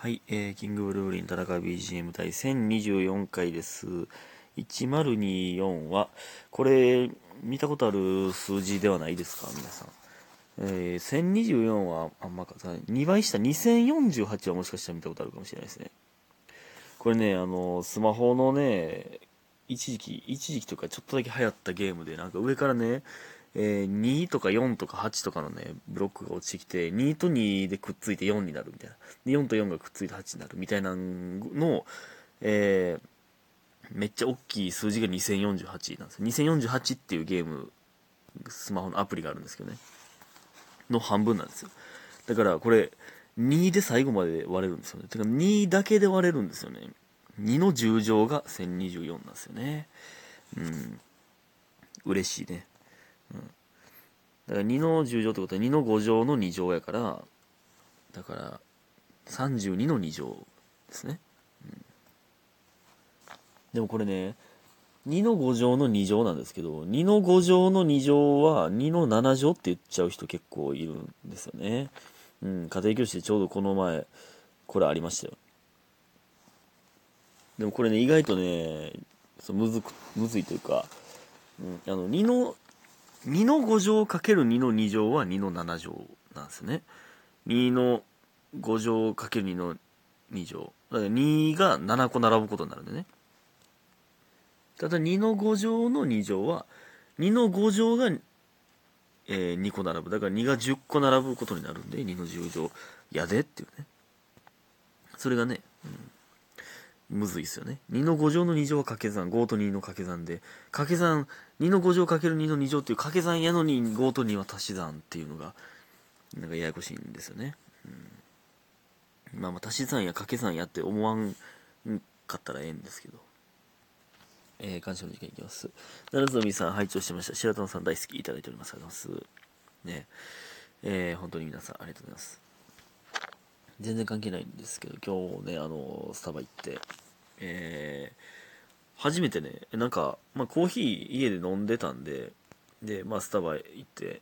はい、えー、キングブルーリン田中 BGM 第1024回です。1024は、これ、見たことある数字ではないですか？皆さん。えー、1024はあんまか、2倍下2048はもしかしたら見たことあるかもしれないですね。これね、あの、スマホのね、一時期、一時期というかちょっとだけ流行ったゲームで、なんか上からね、えー、2とか4とか8とかのね、ブロックが落ちてきて、2と2でくっついて4になるみたいな。で、4と4がくっついて8になるみたいなの、えー、めっちゃ大きい数字が2048なんですよ。2048っていうゲーム、スマホのアプリがあるんですけどね。の半分なんですよ。だからこれ、2で最後まで割れるんですよね。てか2だけで割れるんですよね。2の10乗が1024なんですよね。うん。嬉しいね。うん。だから2の10乗ってことは2の5乗の2乗やから、だから32の2乗ですね。うん。でもこれね、2の5乗の2乗なんですけど、2の5乗の2乗は2の7乗って言っちゃう人結構いるんですよね。うん、家庭教師でちょうどこの前、これありましたよ。でもこれね、意外とね、そうむずく、むずいというか、うん、あの、2の、2の5乗かける2の2乗は2の7乗なんですね。2の5乗かける2の2乗。だから2が7個並ぶことになるんでね。ただ2の5乗の2乗は、2の5乗が、えー2個並ぶ。だから2が10個並ぶことになるんで、2の10乗やでっていうね。それがね、うん、むずいっすよね。2の5乗の2乗は掛け算、5と2の掛け算で、掛け算、2の5乗かける2の2乗っていう掛け算やのに5と2は足し算っていうのが、なんかややこしいんですよね。うん、まあまあ足し算や掛け算やって思わんかったらええんですけど。えー、感謝の時間いきます。奈良みさん、拝聴してました。白玉さん大好きいただいております。ありがとうございます。ね。えー、本当に皆さん、ありがとうございます。全然関係ないんですけど、今日ね、あの、スタバ行って、えー、初めてね、なんか、まあ、コーヒー家で飲んでたんで、で、まあ、スタバ行って、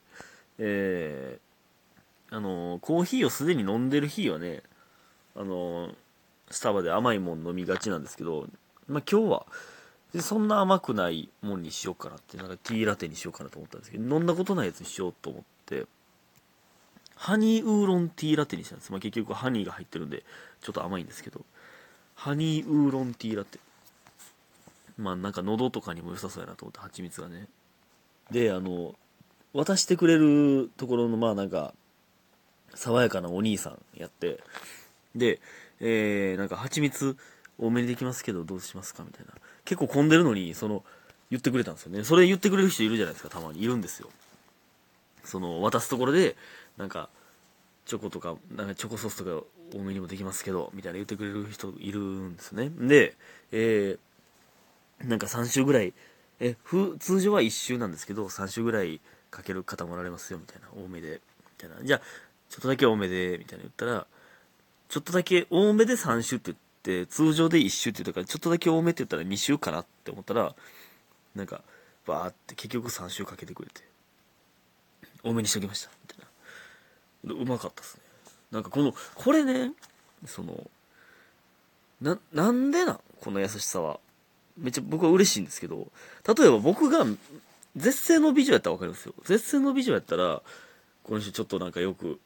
えー、あの、コーヒーをすでに飲んでる日はね、あの、スタバで甘いもん飲みがちなんですけど、まあ、今日は、でそんな甘くないもんにしようかなってなんかティーラテにしようかなと思ったんですけど飲んだことないやつにしようと思って。ハニーウーロンティーラテにしたんです、まあ、結局ハニーが入ってるんでちょっと甘いんですけど。ハニーウーロンティーラテ。まあなんか喉とかにも良さそうやなと思って蜂蜜がね。であの渡してくれるところのまあなんか爽やかなお兄さんやって。でえー、なんか蜂蜜多めにできますけどどうしますかみたいな。結構混んでるのにその言ってくれたんですよね。それ言ってくれる人いるじゃないですかたまに。いるんですよ。その渡すところでなんかチョコとかなんかチョコソースとか多めにもできますけどみたいな言ってくれる人いるんですね。でえー、なんか3週ぐらいえふ通常は1週なんですけど3週ぐらいかける方もおられますよみたいな。多めでみたいな。じゃあちょっとだけ多めでみたいな言ったらちょっとだけ多めで3週って言って通常で1週って言ったからちょっとだけ多めって言ったら2週かなって思ったらなんかバーって結局3週かけてくれて多めにしときました。みたいなうまかったですね。なんかこのこれねそのななんでなこの優しさは。めっちゃ僕は嬉しいんですけど例えば僕が絶世の美女やったら分かるんですよ。絶世の美女やったらこの人ちょっとなんかよく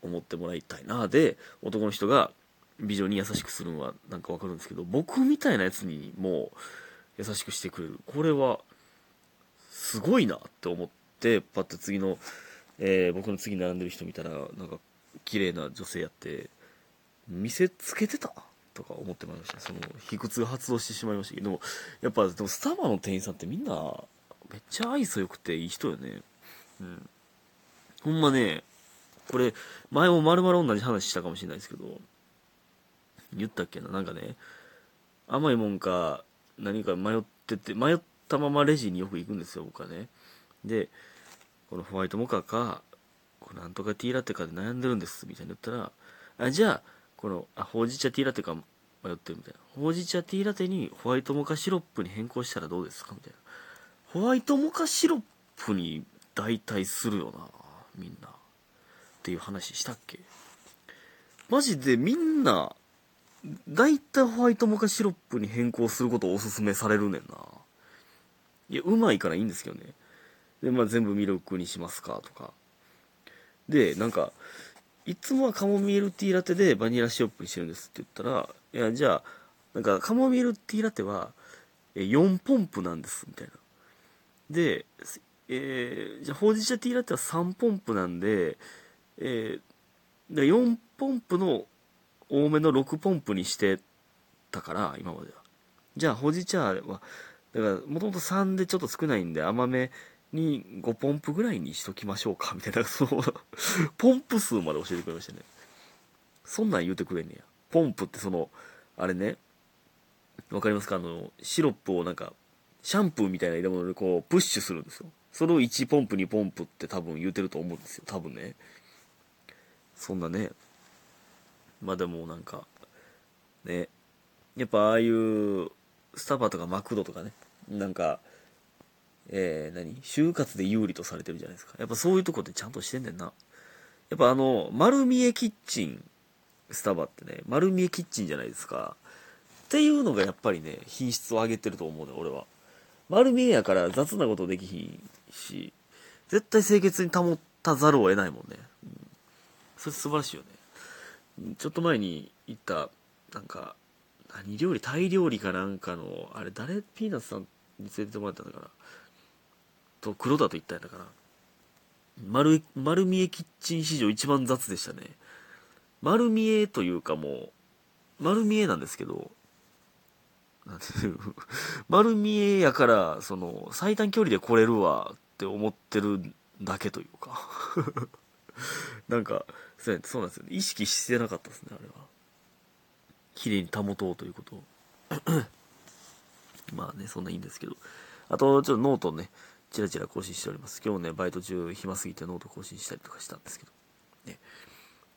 思ってもらいたいな。で男の人が美女に優しくするのはなんかわかるんですけど僕みたいなやつにも優しくしてくれる。これはすごいなって思ってパッと次の、えー僕の次に並んでる人見たらなんか綺麗な女性やって見せつけてたとか思ってまいりました。その卑屈が発動してしまいましたけどやっぱでもスタバの店員さんってみんなめっちゃ愛想よくていい人よね。うん。ほんまねこれ前も丸々同じ話したかもしれないですけど言ったっけな？なんかね甘いもんか何か迷ってて迷ったままレジによく行くんですよ僕はね。でこのホワイトモカかこのなんとかティーラテかで悩んでるんですみたいに言ったらあじゃあこのあほうじ茶ティーラテか迷ってるみたいな。ほうじ茶ティーラテにホワイトモカシロップに変更したらどうですか？みたいな。ホワイトモカシロップに代替するよなみんな。っていう話したっけ？マジでみんな大体ホワイトモカシロップに変更することをおすすめされるねんな。いや、うまいからいいんですけどね。で、まあ全部ミルクにしますかとか。で、なんか、いつもはカモミールティーラテでバニラシロップにしてるんですって言ったら、いや、じゃあ、なんかカモミールティーラテは4ポンプなんです、みたいな。で、えー、じゃあほうじ茶ティーラテは3ポンプなんで、えー、で4ポンプの多めの6ポンプにしてたから、今までは。じゃあほうじ茶は、だからもともと3でちょっと少ないんで甘めに5ポンプぐらいにしときましょうか、みたいな、そのポンプ数まで教えてくれましたね。そんなん言うてくれんねや。ポンプってその、あれね、わかりますか？あの、シロップをなんか、シャンプーみたいな入れ物でこう、プッシュするんですよ。それを1ポンプ2ポンプって多分言うてると思うんですよ。多分ね。そんなね。まあでもなんか、ね。やっぱああいう、スタバとかマクドとかね。なんか、えー、何？就活で有利とされてるじゃないですか。やっぱそういうとこってちゃんとしてんねんな。やっぱあの、丸見えキッチン、スタバってね、丸見えキッチンじゃないですか。っていうのがやっぱりね、品質を上げてると思うね、俺は。丸見えやから雑なことできひんし、絶対清潔に保たざるを得ないもんね。うん、それ素晴らしいよね。ちょっと前に行った、なんか、何料理？タイ料理かなんかの、あれ誰？ピーナッツさんに連れてってもらったんだから。と黒田と言ったんだから丸丸見えキッチン史上一番雑でしたね。丸見えというかもう丸見えなんですけど 丸見えやからその最短距離で来れるわって思ってるだけというか。なんかそうなんですよね。意識してなかったですねあれは。綺麗に保とうということ まあねそんないいんですけど。あとちょっとノートね。チラチラ更新しております。今日ね、バイト中暇すぎてノート更新したりとかしたんですけど。ね。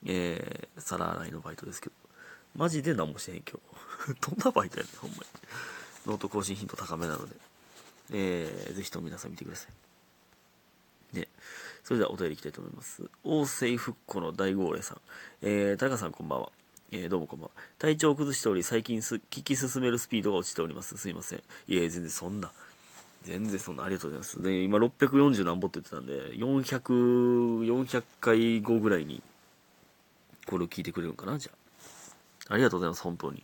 えー、皿洗いのバイトですけど。マジで何もしてへん今日。どんなバイトやねん、ほんまに。ノート更新頻度高めなので。えー、ぜひとも皆さん見てください。ね。それではお便りいきたいと思います。大政復古の大号令さん。えー、田中さんこんばんは。えー、どうもこんばんは。体調を崩しており、最近す聞き進めるスピードが落ちております。すいません。いえ、全然そんな。全然そんな、ありがとうございます。で、今640何ぼって言ってたんで、400、400回後ぐらいに、これを聞いてくれるのかな？じゃあ。ありがとうございます、本当に。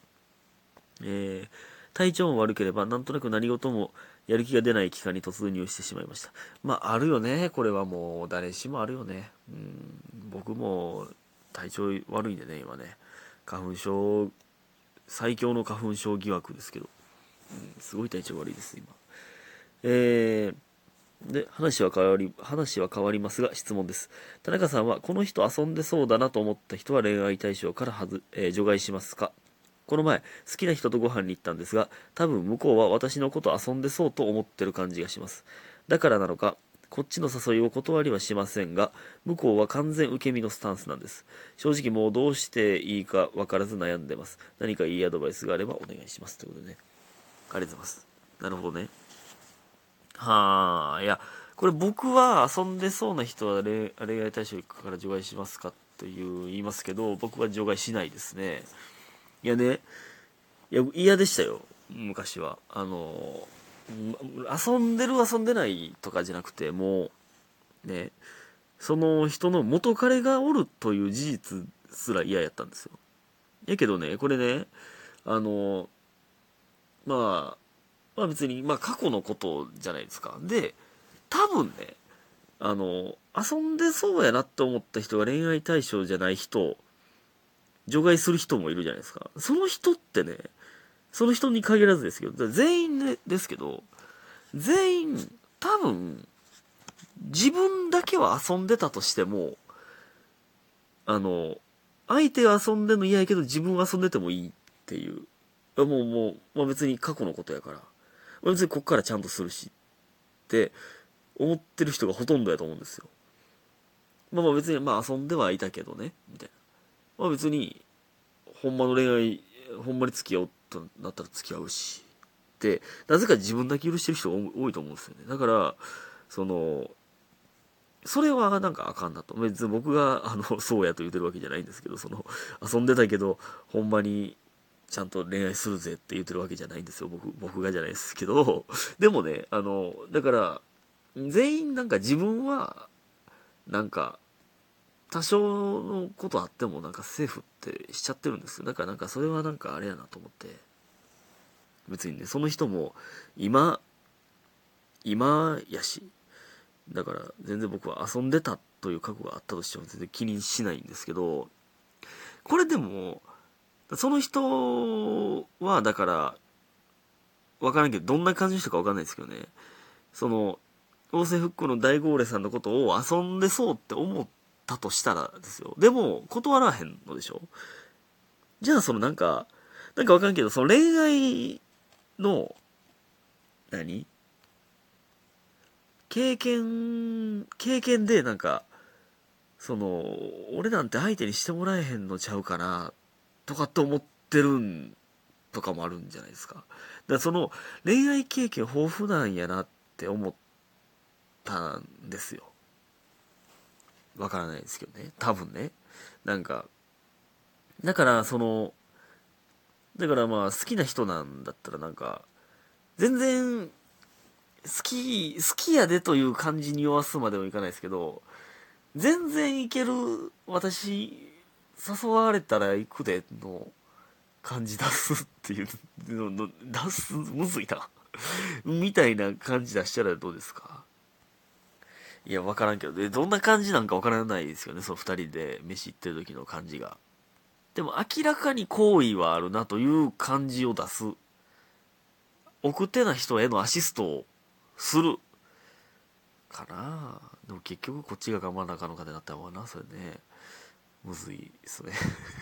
えー、体調も悪ければ、なんとなく何事もやる気が出ない期間に突入してしまいました。まあ、あるよね。これはもう、誰しもあるよね。うん、僕も体調悪いんでね、今ね。花粉症、最強の花粉症疑惑ですけど、うん、すごい体調悪いです、今。えー、で、話は変わり、話は変わりますが、質問です。田中さんは、この人遊んでそうだなと思った人は恋愛対象からはず、えー、除外しますか？この前、好きな人とご飯に行ったんですが、多分向こうは私のこと遊んでそうと思ってる感じがします。だからなのか、こっちの誘いを断りはしませんが、向こうは完全受け身のスタンスなんです。正直もうどうしていいか分からず悩んでます。何かいいアドバイスがあればお願いします。ということでね。ありがとうございます。なるほどね。はあ、いや、これ僕は遊んでそうな人は恋愛対象から除外しますかという言いますけど、僕は除外しないですね。いやね、いや、嫌でしたよ、昔は。あの、遊んでる遊んでないとかじゃなくて、もう、ね、その人の元彼がおるという事実すら嫌やったんですよ。やけどね、これね、あの、まあ、まあ別に、まあ過去のことじゃないですか。で、多分ね、あの、遊んでそうやなって思った人が恋愛対象じゃない人、除外する人もいるじゃないですか。その人ってね、その人に限らずですけど、全員でですけど、全員、多分、自分だけは遊んでたとしても、あの、相手が遊んでんの嫌やけど自分は遊んでてもいいっていう。もうもう、まあ、別に過去のことやから。別にこっからちゃんとするしって思ってる人がほとんどやと思うんですよ。まあまあ別にまあ遊んではいたけどね、みたいな。まあ別に、ほんまの恋愛、ほんまに付き合おうとなったら付き合うし。で、なぜか自分だけ許してる人が多いと思うんですよね。だから、その、それはなんかあかんなと。別に僕が、あの、そうやと言ってるわけじゃないんですけど、その、遊んでたけど、ほんまにちゃんと恋愛するぜって言ってるわけじゃないんですよ。僕、僕がじゃないですけど。でもね、あの、だから、全員なんか自分は、なんか、多少のことあってもなんかセーフってしちゃってるんですよ。だからなんかそれはなんかあれやなと思って。別にね、その人も今、今やし、だから全然僕は遊んでたという過去があったとしても全然気にしないんですけど、これでも、その人はだから、わからんけど、どんな感じの人かわかんないですけどね、その、王政復興の大号令さんのことを遊んでそうって思ったとしたらですよ。でも、断らへんのでしょ。じゃあそのなんか、なんかわかんけど、その恋愛の、何？経験、経験でなんか、その、俺なんて相手にしてもらえへんのちゃうかな、とかって思ってるん、とかもあるんじゃないですか。だからその、恋愛経験豊富なんやなって思ったんですよ。わからないですけどね。多分ね。なんか、だからその、だからまあ好きな人なんだったらなんか、全然好き、好きやでという感じに酔わすまでもいかないですけど、全然いける、私、誘われたら行くでの感じ出すっていうのの、出す、むずいな。みたいな感じ出したらどうですか？いや、わからんけど、で、どんな感じなんかわからないですよね、その二人で飯行ってる時の感じが。でも明らかに好意はあるなという感じを出す。奥手な人へのアシストをする。かなでも結局こっちが頑張らなあかんのかってなったらなそれね。むずいですね。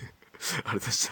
あれでした